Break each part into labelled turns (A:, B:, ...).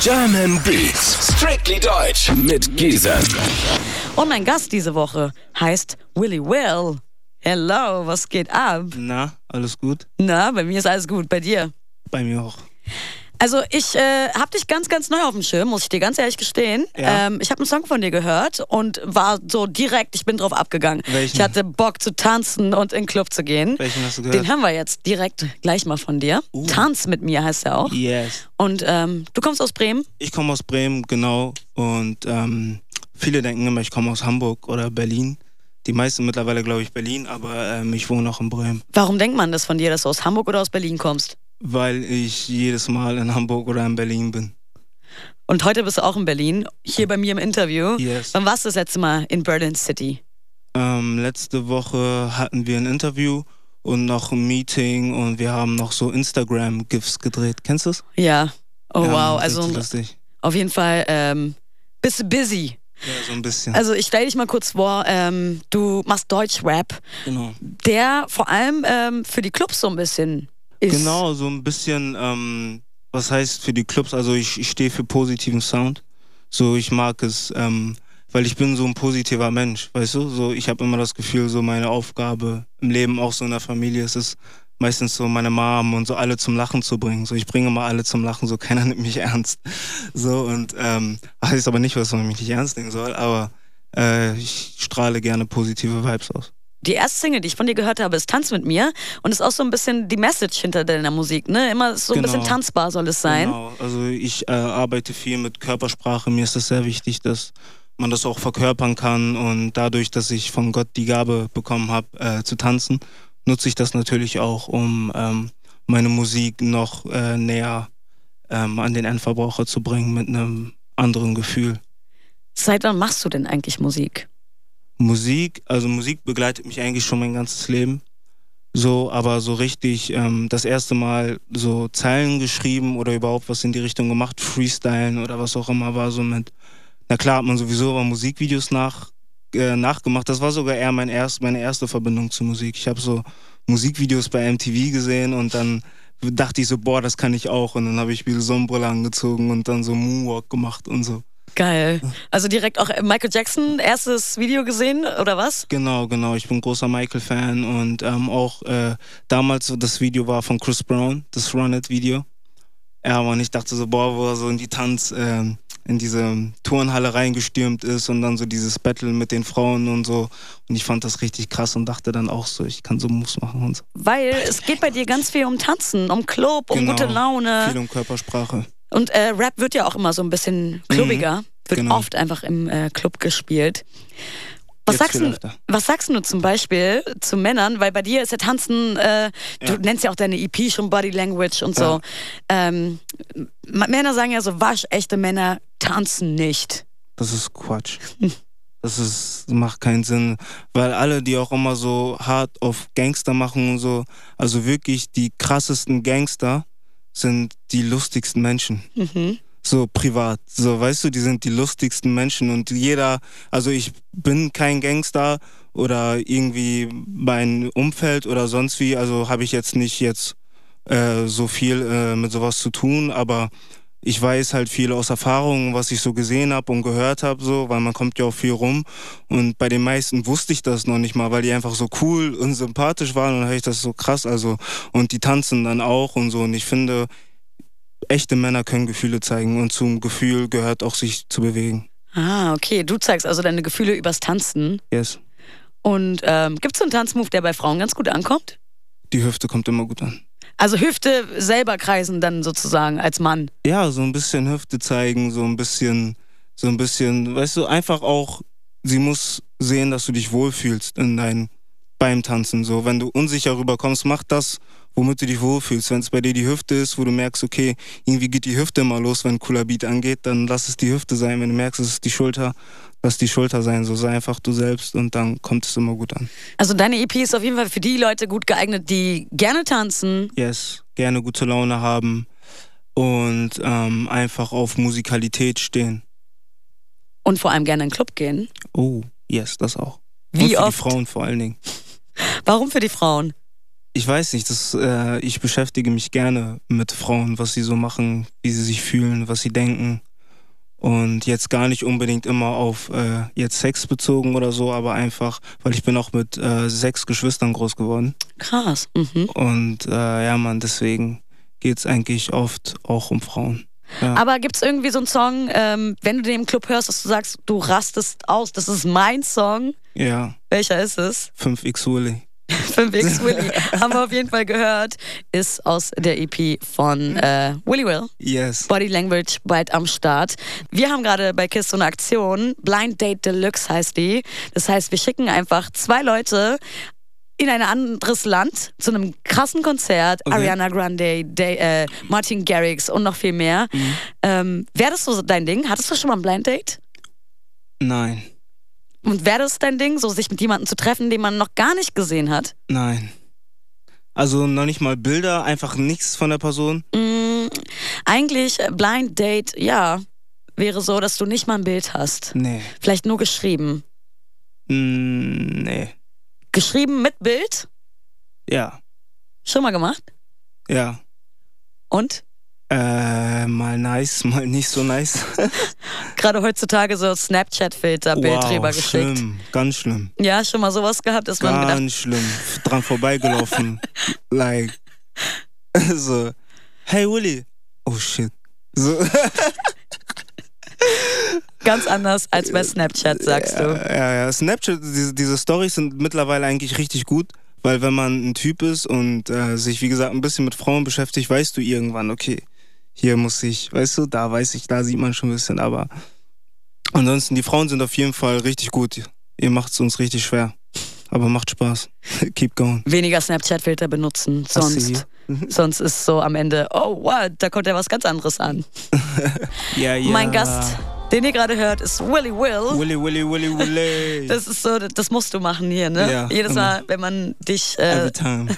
A: German Beats, strictly deutsch mit Giesen.
B: Und mein Gast diese Woche heißt Willy Will. Hello, was geht ab?
C: Na, alles gut?
B: Na, bei mir ist alles gut, bei dir?
C: Bei mir auch.
B: Also ich äh, habe dich ganz, ganz neu auf dem Schirm, muss ich dir ganz ehrlich gestehen.
C: Ja.
B: Ähm, ich habe einen Song von dir gehört und war so direkt, ich bin drauf abgegangen.
C: Welchen?
B: Ich hatte Bock zu tanzen und in den Club zu gehen.
C: Welchen hast du gehört?
B: Den haben wir jetzt direkt gleich mal von dir.
C: Uh.
B: Tanz mit mir heißt er auch.
C: Yes.
B: Und ähm, du kommst aus Bremen?
C: Ich komme aus Bremen, genau. Und ähm, viele denken immer, ich komme aus Hamburg oder Berlin. Die meisten mittlerweile, glaube ich, Berlin, aber ähm, ich wohne auch in Bremen.
B: Warum denkt man das von dir, dass du aus Hamburg oder aus Berlin kommst?
C: Weil ich jedes Mal in Hamburg oder in Berlin bin.
B: Und heute bist du auch in Berlin, hier bei mir im Interview.
C: Yes.
B: Wann warst du das letzte Mal in Berlin City?
C: Ähm, letzte Woche hatten wir ein Interview und noch ein Meeting und wir haben noch so Instagram-GIFs gedreht. Kennst du das?
B: Ja. Oh
C: ja,
B: wow, also
C: lustig.
B: auf jeden Fall ähm, bist du busy.
C: Ja, so ein bisschen.
B: Also ich stell dich mal kurz vor, ähm, du machst Deutschrap,
C: genau.
B: der vor allem ähm, für die Clubs so ein bisschen ist.
C: Genau, so ein bisschen, ähm, was heißt für die Clubs, also ich, ich stehe für positiven Sound. So, ich mag es, ähm, weil ich bin so ein positiver Mensch, weißt du? So, ich habe immer das Gefühl, so meine Aufgabe im Leben, auch so in der Familie, ist es meistens so meine Mom und so alle zum Lachen zu bringen. So, ich bringe mal alle zum Lachen, so keiner nimmt mich ernst. So, und ähm, heißt aber nicht, dass man mich nicht ernst nehmen soll, aber äh, ich strahle gerne positive Vibes aus.
B: Die erste Single, die ich von dir gehört habe, ist Tanz mit mir und ist auch so ein bisschen die Message hinter deiner Musik, ne? Immer so ein bisschen
C: Genau.
B: tanzbar soll es sein.
C: Genau, also ich äh, arbeite viel mit Körpersprache. Mir ist es sehr wichtig, dass man das auch verkörpern kann. Und dadurch, dass ich von Gott die Gabe bekommen habe, äh, zu tanzen, nutze ich das natürlich auch, um ähm, meine Musik noch äh, näher ähm, an den Endverbraucher zu bringen mit einem anderen Gefühl.
B: Seit wann machst du denn eigentlich Musik?
C: Musik, also Musik begleitet mich eigentlich schon mein ganzes Leben. So, aber so richtig ähm, das erste Mal so Zeilen geschrieben oder überhaupt was in die Richtung gemacht, Freestylen oder was auch immer war so mit. Na klar hat man sowieso aber Musikvideos nach, äh, nachgemacht. Das war sogar eher mein erst, meine erste Verbindung zu Musik. Ich habe so Musikvideos bei MTV gesehen und dann dachte ich so, boah, das kann ich auch. Und dann habe ich mir Sonnenbrille angezogen und dann so Moonwalk gemacht und so.
B: Geil. Also direkt auch Michael Jackson, erstes Video gesehen oder was?
C: Genau, genau. Ich bin großer Michael-Fan und ähm, auch äh, damals das Video war von Chris Brown, das Run It Video. Ja, und ich dachte so, boah, wo er so in die Tanz, ähm, in diese Turnhalle reingestürmt ist und dann so dieses Battle mit den Frauen und so. Und ich fand das richtig krass und dachte dann auch so, ich kann so Moves machen und so.
B: Weil es geht bei dir ganz viel um Tanzen, um Club, um
C: Genau.
B: gute Laune.
C: Viel um Körpersprache.
B: Und äh, Rap wird ja auch immer so ein bisschen clubbiger, wird
C: genau.
B: oft einfach im äh, Club gespielt. Was sagst, du, was sagst du zum Beispiel zu Männern? Weil bei dir ist ja Tanzen, äh, du
C: Ja.
B: nennst ja auch deine EP schon Body Language und so. Ähm, M- Männer sagen ja so, waschechte Männer tanzen nicht.
C: Das ist Quatsch. Das ist, macht keinen Sinn, weil alle, die auch immer so hart auf Gangster machen und so, also wirklich die krassesten Gangster sind die lustigsten Menschen.
B: Mhm.
C: So privat. So, weißt du, die sind die lustigsten Menschen und jeder, also ich bin kein Gangster oder irgendwie mein Umfeld oder sonst wie, also habe ich jetzt nicht jetzt äh, so viel äh, mit sowas zu tun, aber ich weiß halt viel aus Erfahrung, was ich so gesehen habe und gehört habe, so, weil man kommt ja auch viel rum. Und bei den meisten wusste ich das noch nicht mal, weil die einfach so cool und sympathisch waren und dann höre ich das so krass. Also, und die tanzen dann auch und so. Und ich finde, echte Männer können Gefühle zeigen und zum Gefühl gehört auch sich zu bewegen.
B: Ah, okay. Du zeigst also deine Gefühle übers Tanzen.
C: Yes.
B: Und ähm, gibt es so einen Tanzmove, der bei Frauen ganz gut ankommt?
C: Die Hüfte kommt immer gut an.
B: Also Hüfte selber kreisen dann sozusagen als Mann.
C: Ja, so ein bisschen Hüfte zeigen, so ein bisschen, so ein bisschen, weißt du, einfach auch, sie muss sehen, dass du dich wohlfühlst in dein, beim Tanzen. So, wenn du unsicher rüberkommst, mach das, womit du dich wohlfühlst. Wenn es bei dir die Hüfte ist, wo du merkst, okay, irgendwie geht die Hüfte immer los, wenn ein cooler Beat angeht, dann lass es die Hüfte sein. Wenn du merkst, es ist die Schulter, lass die Schulter sein. So sei einfach du selbst und dann kommt es immer gut an.
B: Also deine EP ist auf jeden Fall für die Leute gut geeignet, die gerne tanzen.
C: Yes, gerne gute Laune haben und ähm, einfach auf Musikalität stehen.
B: Und vor allem gerne in den Club gehen.
C: Oh, yes, das auch.
B: Wie
C: und für
B: oft?
C: die Frauen vor allen Dingen.
B: Warum für die Frauen?
C: ich weiß nicht, das, äh, ich beschäftige mich gerne mit Frauen, was sie so machen, wie sie sich fühlen, was sie denken. Und jetzt gar nicht unbedingt immer auf äh, jetzt Sex bezogen oder so, aber einfach, weil ich bin auch mit äh, sechs Geschwistern groß geworden.
B: Krass. Mhm.
C: Und äh, ja, man, deswegen geht es eigentlich oft auch um Frauen. Ja.
B: Aber gibt es irgendwie so einen Song, ähm, wenn du den im Club hörst, dass du sagst, du rastest aus, das ist mein Song?
C: Ja.
B: Welcher ist es?
C: 5x Willy.
B: 5x Willy. Haben wir auf jeden Fall gehört. Ist aus der EP von äh, Willy Will.
C: Yes.
B: Body Language bald am Start. Wir haben gerade bei KISS so eine Aktion. Blind Date Deluxe heißt die. Das heißt, wir schicken einfach zwei Leute in ein anderes Land zu einem krassen Konzert.
C: Okay.
B: Ariana Grande, Day, äh, Martin Garrix und noch viel mehr.
C: Mhm.
B: Ähm, Wäre das so dein Ding? Hattest du schon mal ein Blind Date?
C: Nein.
B: Und wäre das dein Ding, so sich mit jemandem zu treffen, den man noch gar nicht gesehen hat?
C: Nein. Also noch nicht mal Bilder, einfach nichts von der Person.
B: Mm, eigentlich äh, Blind Date, ja, wäre so, dass du nicht mal ein Bild hast.
C: Nee.
B: Vielleicht nur geschrieben.
C: Mm, nee.
B: Geschrieben mit Bild?
C: Ja.
B: Schon mal gemacht?
C: Ja.
B: Und?
C: Äh, mal nice, mal nicht so nice.
B: Gerade heutzutage so Snapchat-Filter-Bild
C: wow,
B: geschickt.
C: schlimm, ganz schlimm.
B: Ja, schon mal sowas gehabt, dass man gedacht,
C: Ganz schlimm. Dran vorbeigelaufen. like. So. Hey Willy. Oh shit. So.
B: Ganz anders als bei Snapchat, sagst du.
C: Ja, ja. Snapchat, diese, diese Stories sind mittlerweile eigentlich richtig gut, weil wenn man ein Typ ist und äh, sich, wie gesagt, ein bisschen mit Frauen beschäftigt, weißt du irgendwann, okay, hier muss ich, weißt du, da weiß ich, da sieht man schon ein bisschen, aber ansonsten, die Frauen sind auf jeden Fall richtig gut. Ihr macht es uns richtig schwer. Aber macht Spaß. Keep going.
B: Weniger Snapchat-Filter benutzen, sonst, sonst ist so am Ende, oh wow, da kommt ja was ganz anderes an.
C: Ja, ja.
B: Mein Gast, den ihr gerade hört, ist Willy Will.
C: Willy, Willy, Willy, Willy.
B: Das ist so, das musst du machen hier, ne?
C: Ja,
B: Jedes
C: immer.
B: Mal, wenn man dich. Äh,
C: Every time.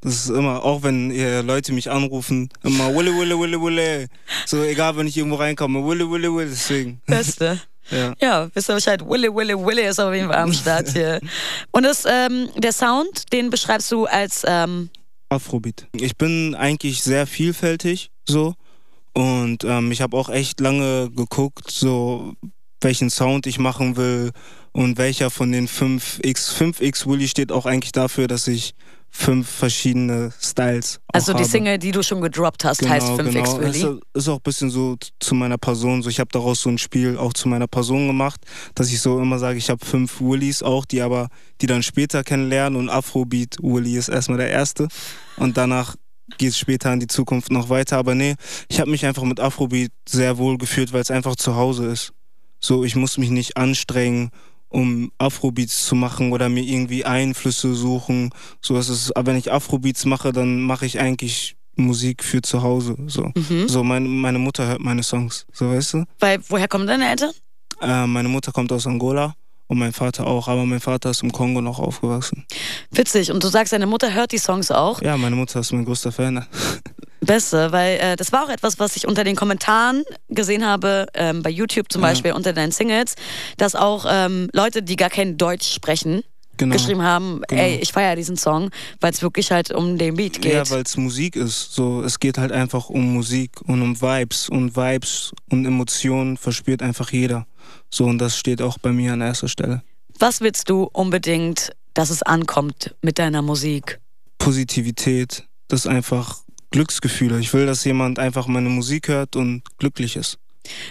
C: Das ist immer, auch wenn ihr Leute mich anrufen, immer Willy, Willy, Willy, Willy. So, egal, wenn ich irgendwo reinkomme, Willy, Willy, Willy, deswegen.
B: Beste.
C: Ja.
B: Ja, wisst ihr Bescheid. Willy, Willy, Willy ist auf jeden Fall am Start hier. Und das, ähm, der Sound, den beschreibst du als. Ähm,
C: Afrobeat. Ich bin eigentlich sehr vielfältig so und ähm, ich habe auch echt lange geguckt, so welchen Sound ich machen will und welcher von den 5x 5x Willy steht auch eigentlich dafür, dass ich fünf verschiedene Styles
B: also die
C: habe.
B: Single, die du schon gedroppt hast, heißt 5x
C: genau.
B: Willy.
C: Ist, ist auch ein bisschen so zu meiner Person. So, ich habe daraus so ein Spiel auch zu meiner Person gemacht, dass ich so immer sage, ich habe fünf Willys auch, die aber, die dann später kennenlernen und Afrobeat Willy ist erstmal der erste und danach geht es später in die Zukunft noch weiter. Aber nee, ich habe mich einfach mit Afrobeat sehr wohl gefühlt, weil es einfach zu Hause ist. So, ich muss mich nicht anstrengen, um Afrobeats zu machen oder mir irgendwie Einflüsse suchen. So ist es. Aber wenn ich Afrobeats mache, dann mache ich eigentlich Musik für zu Hause. So,
B: Mhm.
C: so meine, meine Mutter hört meine Songs. So, weißt du?
B: Weil, woher kommen deine Eltern?
C: Äh, meine Mutter kommt aus Angola und mein Vater auch. Aber mein Vater ist im Kongo noch aufgewachsen.
B: Witzig. Und du sagst, deine Mutter hört die Songs auch.
C: Ja, meine Mutter ist mein größter Fan.
B: Beste, weil äh, das war auch etwas, was ich unter den Kommentaren gesehen habe, ähm, bei YouTube zum
C: Ja.
B: Beispiel unter deinen Singles, dass auch ähm, Leute, die gar kein Deutsch sprechen,
C: Genau.
B: geschrieben haben,
C: Genau.
B: ey, ich feiere diesen Song, weil es wirklich halt um den Beat geht.
C: Ja, weil es Musik ist. So, es geht halt einfach um Musik und um Vibes. Und Vibes und Emotionen verspürt einfach jeder. So, und das steht auch bei mir an erster Stelle.
B: Was willst du unbedingt, dass es ankommt mit deiner Musik?
C: Positivität, das ist einfach Glücksgefühle. Ich will, dass jemand einfach meine Musik hört und glücklich ist.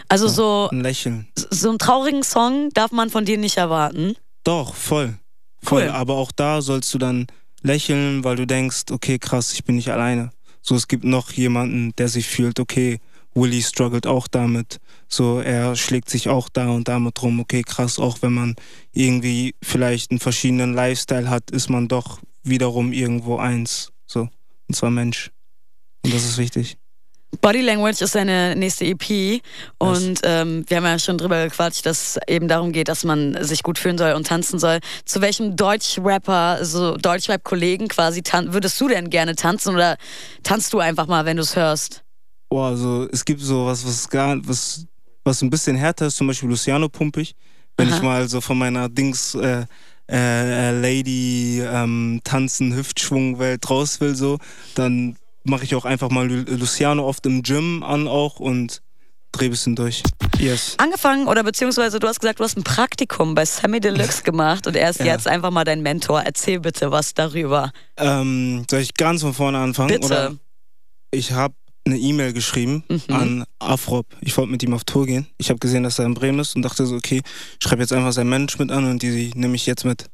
B: Also so,
C: Ein Lächeln.
B: so einen traurigen Song darf man von dir nicht erwarten.
C: Doch, voll. Voll.
B: Cool.
C: Aber auch da sollst du dann lächeln, weil du denkst, okay, krass, ich bin nicht alleine. So, es gibt noch jemanden, der sich fühlt, okay, Willy struggelt auch damit. So, er schlägt sich auch da und damit rum. Okay, krass, auch wenn man irgendwie vielleicht einen verschiedenen Lifestyle hat, ist man doch wiederum irgendwo eins. So, und zwar Mensch. Und das ist wichtig.
B: Body Language ist deine nächste EP und ähm, wir haben ja schon drüber gequatscht, dass es eben darum geht, dass man sich gut fühlen soll und tanzen soll. Zu welchem Deutschrapper, so Deutschrap-Kollegen quasi, würdest du denn gerne tanzen oder tanzt du einfach mal, wenn du es hörst?
C: Boah, also es gibt so was, was gar, was, was ein bisschen härter ist, zum Beispiel Luciano Pumpig. Wenn
B: Aha.
C: ich mal so von meiner Dings äh, äh, Lady ähm, Tanzen, Hüftschwungwelt raus will, so, dann mache ich auch einfach mal Luciano oft im Gym an auch und dreh ein bisschen durch. Yes.
B: Angefangen oder beziehungsweise du hast gesagt, du hast ein Praktikum bei Sammy Deluxe gemacht und er ist ja. jetzt einfach mal dein Mentor. Erzähl bitte was darüber.
C: Ähm, soll ich ganz von vorne anfangen?
B: Bitte.
C: Oder ich habe eine E-Mail geschrieben mhm. an Afrop. Ich wollte mit ihm auf Tour gehen. Ich habe gesehen, dass er in Bremen ist und dachte so, okay, ich schreibe jetzt einfach sein Management an und die nehme ich jetzt mit.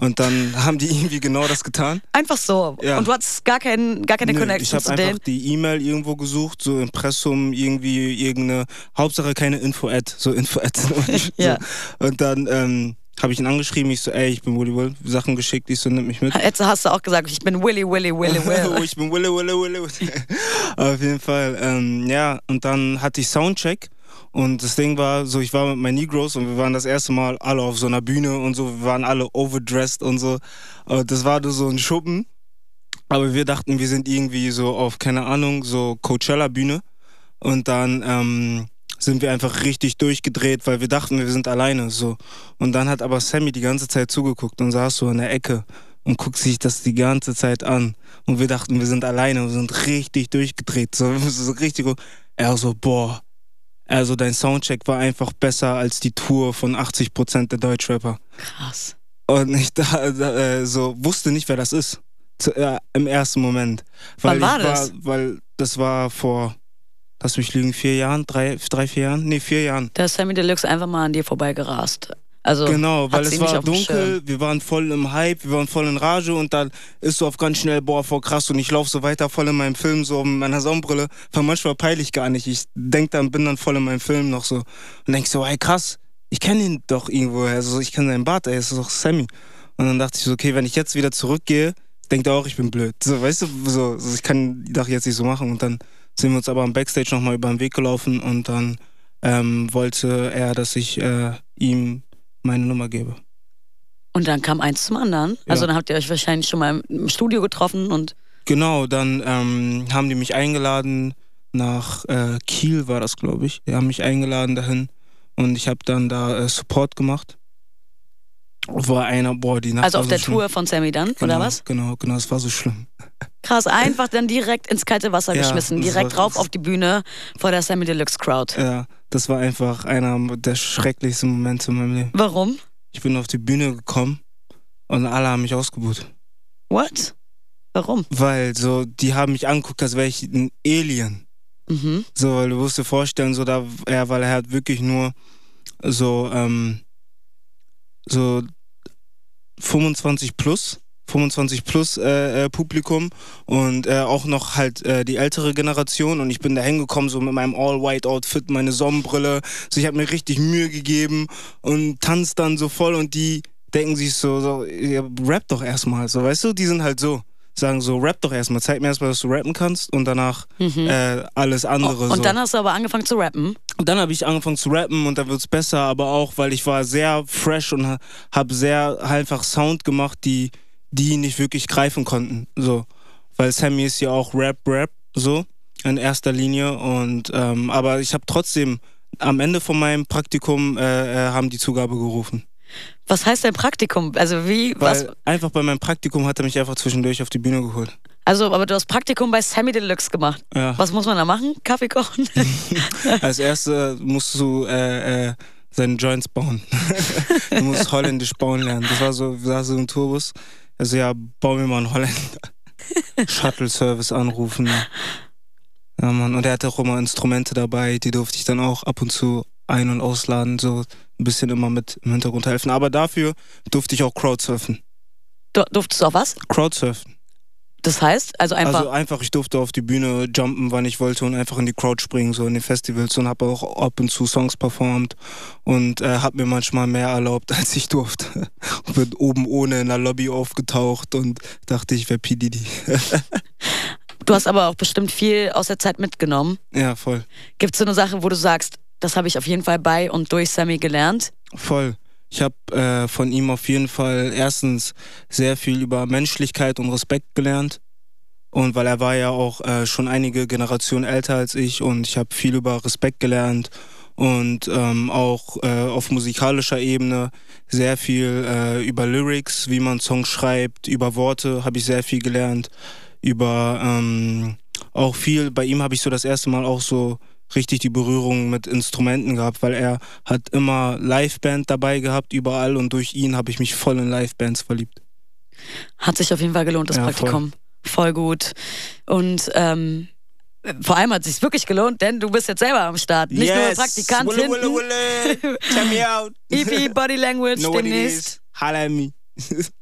C: Und dann haben die irgendwie genau das getan.
B: Einfach so. Ja. Und du hattest gar, kein, gar keine Nö, Connection
C: ich zu denen? Ich habe einfach die E-Mail irgendwo gesucht, so Impressum, irgendwie irgendeine, Hauptsache keine Info-Ad, so Info-Ad. ja. Und dann ähm, habe ich ihn angeschrieben, ich so, ey, ich bin Willy Will, Sachen geschickt, ich so, nimm mich mit.
B: Jetzt hast du auch gesagt, ich bin Willy, Willy, Willy, Will.
C: oh, ich bin Willy, Willy, Willy. Auf jeden Fall, ähm, ja, und dann hatte ich Soundcheck und das Ding war so, ich war mit meinen Negros und wir waren das erste Mal alle auf so einer Bühne und so, wir waren alle overdressed und so. Und das war so ein Schuppen. Aber wir dachten, wir sind irgendwie so auf, keine Ahnung, so Coachella-Bühne. Und dann ähm, sind wir einfach richtig durchgedreht, weil wir dachten, wir sind alleine. so. Und dann hat aber Sammy die ganze Zeit zugeguckt und saß so in der Ecke und guckt sich das die ganze Zeit an. Und wir dachten, wir sind alleine und sind richtig durchgedreht. So, so richtig. Er so, boah, also dein Soundcheck war einfach besser als die Tour von 80% der Deutschrapper.
B: Krass.
C: Und ich da, da äh, so wusste nicht, wer das ist. Zu, äh, Im ersten Moment.
B: Weil Wann war das?
C: War, weil das war vor, lass mich lügen, vier Jahren, drei, drei, vier Jahren? Nee, vier Jahren.
B: Da ist Sammy Deluxe einfach mal an dir vorbeigerast. Also
C: genau, weil es war dunkel, wir waren voll im Hype, wir waren voll in Rage und dann ist so auf ganz schnell, boah, voll krass und ich laufe so weiter voll in meinem Film, so mit meiner Sonnenbrille. War manchmal peinlich gar nicht. Ich denk dann, bin dann voll in meinem Film noch so und denk so, ey krass, ich kenne ihn doch irgendwo, also ich kenne seinen Bart, ey, ist doch Sammy. Und dann dachte ich so, okay, wenn ich jetzt wieder zurückgehe, denkt er auch, ich bin blöd. So, weißt du, so, so ich kann die Sache jetzt nicht so machen und dann sind wir uns aber am Backstage nochmal über den Weg gelaufen und dann ähm, wollte er, dass ich äh, ihm meine Nummer gebe.
B: Und dann kam eins zum anderen. Ja. Also dann habt ihr euch wahrscheinlich schon mal im Studio getroffen und.
C: Genau, dann ähm, haben die mich eingeladen nach äh, Kiel war das, glaube ich. Die haben mich eingeladen dahin und ich habe dann da äh, Support gemacht. War einer, boah, die Nacht
B: Also auf
C: so
B: der
C: schlimm.
B: Tour von Sammy dann,
C: genau,
B: oder was?
C: Genau, genau, es war so schlimm.
B: Krass, einfach dann direkt ins kalte Wasser ja, geschmissen, direkt rauf auf die Bühne vor der Sammy Deluxe Crowd.
C: Ja, das war einfach einer der schrecklichsten Momente in meinem Leben.
B: Warum?
C: Ich bin auf die Bühne gekommen und alle haben mich ausgebucht.
B: What? Warum?
C: Weil so, die haben mich angeguckt, als wäre ich ein Alien. Mhm. So, weil du musst dir vorstellen, so da, ja, weil er hat wirklich nur so, ähm, so 25 plus 25 plus äh, äh, Publikum und äh, auch noch halt äh, die ältere Generation und ich bin da hingekommen so mit meinem All-White-Outfit, meine Sonnenbrille, so ich habe mir richtig Mühe gegeben und tanz dann so voll und die denken sich so, so ja, rap doch erstmal, so weißt du, die sind halt so sagen so, rap doch erstmal, zeig mir erstmal, dass du rappen kannst und danach mhm. äh, alles andere.
B: Oh, und so. dann hast du aber angefangen zu rappen?
C: Und dann habe ich angefangen zu rappen und dann wird es besser, aber auch, weil ich war sehr fresh und habe sehr einfach Sound gemacht, die die nicht wirklich greifen konnten. So. Weil Sammy ist ja auch Rap-Rap, so in erster Linie. Und ähm, aber ich habe trotzdem am Ende von meinem Praktikum äh, äh, haben die Zugabe gerufen.
B: Was heißt dein Praktikum? Also wie
C: Weil
B: was?
C: Einfach bei meinem Praktikum hat er mich einfach zwischendurch auf die Bühne geholt.
B: Also, aber du hast Praktikum bei Sammy Deluxe gemacht.
C: Ja.
B: Was muss man da machen? Kaffee kochen?
C: Als erstes musst du äh, äh, seine Joints bauen. du musst holländisch bauen lernen. Das war so, war so ein Tourbus. Also ja, bau mir mal einen Holländer. Shuttle-Service anrufen. Ja, Mann. Und er hatte auch immer Instrumente dabei, die durfte ich dann auch ab und zu ein- und ausladen, so ein bisschen immer mit im Hintergrund helfen. Aber dafür durfte ich auch Crowdsurfen.
B: Du, durftest du auch was?
C: Crowdsurfen.
B: Das heißt, also einfach.
C: Also einfach, ich durfte auf die Bühne jumpen, wann ich wollte und einfach in die Crowd springen, so in den Festivals und habe auch ab und zu Songs performt und äh, habe mir manchmal mehr erlaubt, als ich durfte. und bin oben ohne in der Lobby aufgetaucht und dachte, ich wäre P. Diddy.
B: du hast aber auch bestimmt viel aus der Zeit mitgenommen.
C: Ja, voll.
B: Gibt es so eine Sache, wo du sagst, das habe ich auf jeden Fall bei und durch Sammy gelernt?
C: Voll. Ich habe äh, von ihm auf jeden Fall erstens sehr viel über Menschlichkeit und Respekt gelernt. Und weil er war ja auch äh, schon einige Generationen älter als ich und ich habe viel über Respekt gelernt und ähm, auch äh, auf musikalischer Ebene sehr viel äh, über Lyrics, wie man Songs schreibt, über Worte habe ich sehr viel gelernt, über ähm, auch viel, bei ihm habe ich so das erste Mal auch so richtig die Berührung mit Instrumenten gehabt, weil er hat immer Liveband dabei gehabt, überall und durch ihn habe ich mich voll in Livebands verliebt.
B: Hat sich auf jeden Fall gelohnt, das ja, Praktikum. Voll. voll. gut. Und ähm, vor allem hat es sich wirklich gelohnt, denn du bist jetzt selber am Start. Nicht yes. nur Praktikant
C: wulle, wulle, wulle. Check me out.
B: EP Body Language
C: know
B: demnächst.
C: Holla me.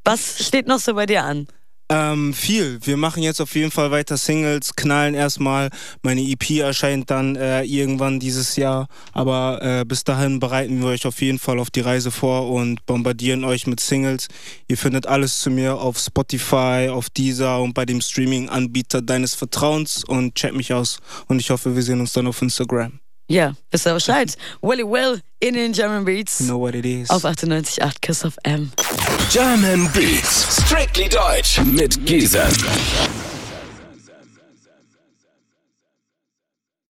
B: Was steht noch so bei dir an?
C: Ähm, viel. Wir machen jetzt auf jeden Fall weiter Singles, knallen erstmal. Meine EP erscheint dann äh, irgendwann dieses Jahr. Aber äh, bis dahin bereiten wir euch auf jeden Fall auf die Reise vor und bombardieren euch mit Singles. Ihr findet alles zu mir auf Spotify, auf Deezer und bei dem Streaming-Anbieter deines Vertrauens und check mich aus. Und ich hoffe, wir sehen uns dann auf Instagram.
B: Ja, wisst ihr Bescheid. Willy Will in den German Beats.
C: You know what it is.
B: Auf 98.8 Kiss of M.
A: German Beats. Strictly Deutsch mit Giesen.